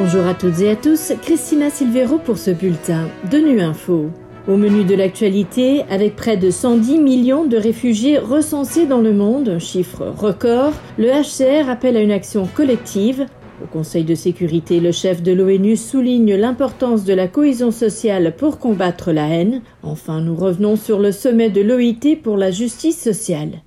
Bonjour à toutes et à tous, Christina Silvero pour ce bulletin de Nu Info. Au menu de l'actualité, avec près de 110 millions de réfugiés recensés dans le monde, chiffre record, le HCR appelle à une action collective. Au Conseil de sécurité, le chef de l'ONU souligne l'importance de la cohésion sociale pour combattre la haine. Enfin, nous revenons sur le sommet de l'OIT pour la justice sociale.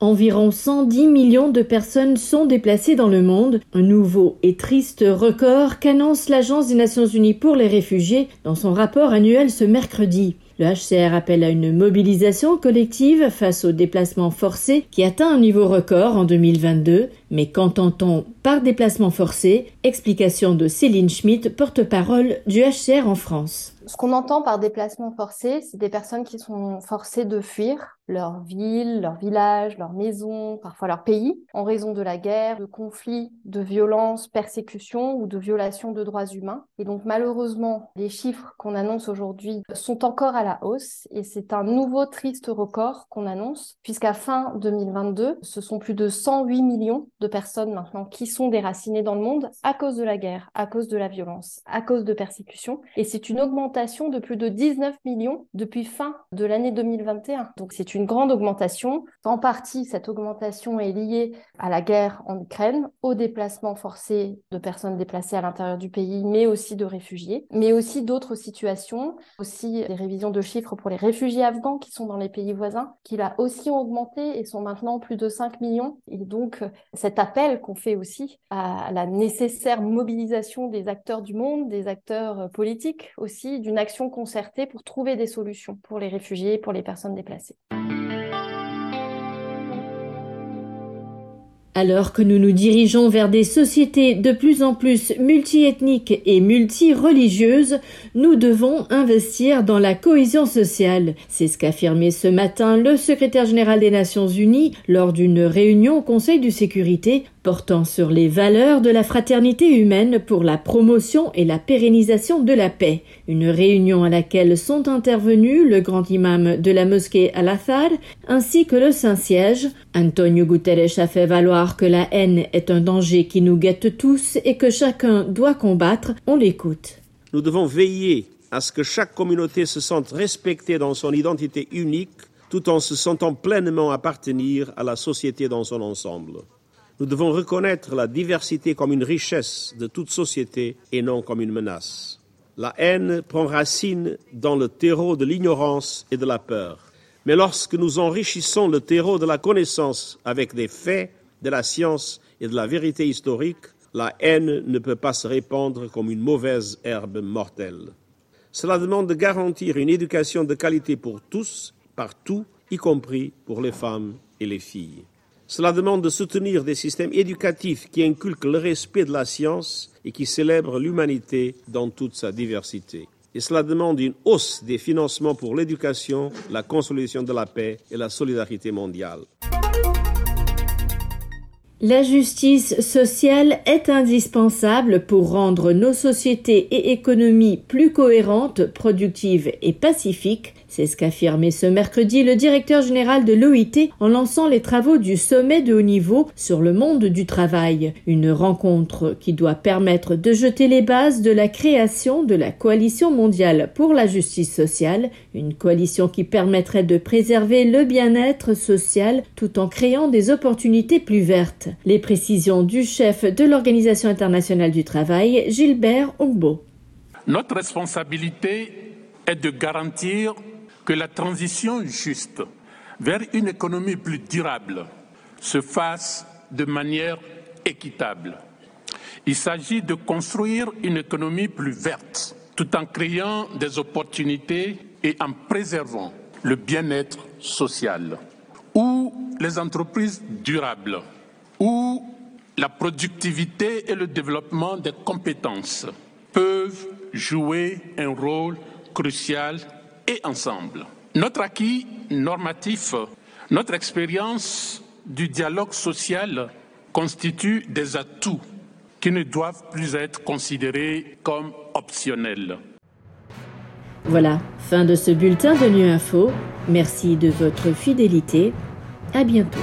Environ 110 millions de personnes sont déplacées dans le monde, un nouveau et triste record qu'annonce l'Agence des Nations Unies pour les réfugiés dans son rapport annuel ce mercredi. Le HCR appelle à une mobilisation collective face aux déplacements forcés qui atteint un niveau record en 2022. Mais qu'entend-on par déplacement forcé? Explication de Céline Schmitt, porte-parole du HCR en France. Ce qu'on entend par déplacement forcé, c'est des personnes qui sont forcées de fuir leur ville, leur village, leur maison, parfois leur pays, en raison de la guerre, de conflits, de violences, persécutions ou de violations de droits humains. Et donc malheureusement, les chiffres qu'on annonce aujourd'hui sont encore à la hausse et c'est un nouveau triste record qu'on annonce, puisqu'à fin 2022, ce sont plus de 108 millions de personnes maintenant qui sont déracinées dans le monde à cause de la guerre, à cause de la violence, à cause de persécutions. Et c'est une augmentation de plus de 19 millions depuis fin de l'année 2021. Donc c'est une grande augmentation. En partie, cette augmentation est liée à la guerre en Ukraine, au déplacement forcé de personnes déplacées à l'intérieur du pays, mais aussi de réfugiés, mais aussi d'autres situations, aussi des révisions de chiffres pour les réfugiés afghans qui sont dans les pays voisins, qui là aussi augmenté et sont maintenant plus de 5 millions. Et donc, cet appel qu'on fait aussi à la nécessaire mobilisation des acteurs du monde, des acteurs politiques aussi, d'une action concertée pour trouver des solutions pour les réfugiés, pour les personnes déplacées. Alors que nous nous dirigeons vers des sociétés de plus en plus multiethniques et multireligieuses, nous devons investir dans la cohésion sociale. C'est ce qu'a affirmé ce matin le secrétaire général des Nations Unies lors d'une réunion au Conseil de sécurité portant sur les valeurs de la fraternité humaine pour la promotion et la pérennisation de la paix. Une réunion à laquelle sont intervenus le grand imam de la mosquée Al-Athar ainsi que le Saint-Siège. Antonio Guterres a fait valoir que la haine est un danger qui nous guette tous et que chacun doit combattre. On l'écoute. Nous devons veiller à ce que chaque communauté se sente respectée dans son identité unique tout en se sentant pleinement appartenir à la société dans son ensemble. Nous devons reconnaître la diversité comme une richesse de toute société et non comme une menace. La haine prend racine dans le terreau de l'ignorance et de la peur. Mais lorsque nous enrichissons le terreau de la connaissance avec des faits, de la science et de la vérité historique, la haine ne peut pas se répandre comme une mauvaise herbe mortelle. Cela demande de garantir une éducation de qualité pour tous, partout, y compris pour les femmes et les filles. Cela demande de soutenir des systèmes éducatifs qui inculquent le respect de la science et qui célèbrent l'humanité dans toute sa diversité. Et cela demande une hausse des financements pour l'éducation, la consolidation de la paix et la solidarité mondiale. La justice sociale est indispensable pour rendre nos sociétés et économies plus cohérentes, productives et pacifiques. C'est ce qu'affirmait ce mercredi le directeur général de l'OIT en lançant les travaux du sommet de haut niveau sur le monde du travail. Une rencontre qui doit permettre de jeter les bases de la création de la coalition mondiale pour la justice sociale, une coalition qui permettrait de préserver le bien-être social tout en créant des opportunités plus vertes. Les précisions du chef de l'Organisation internationale du travail, Gilbert Ongbo. Notre responsabilité est de garantir que la transition juste vers une économie plus durable se fasse de manière équitable. Il s'agit de construire une économie plus verte tout en créant des opportunités et en préservant le bien-être social, où les entreprises durables où la productivité et le développement des compétences peuvent jouer un rôle crucial et ensemble. Notre acquis normatif, notre expérience du dialogue social constituent des atouts qui ne doivent plus être considérés comme optionnels. Voilà, fin de ce bulletin de Nu Info. Merci de votre fidélité. À bientôt.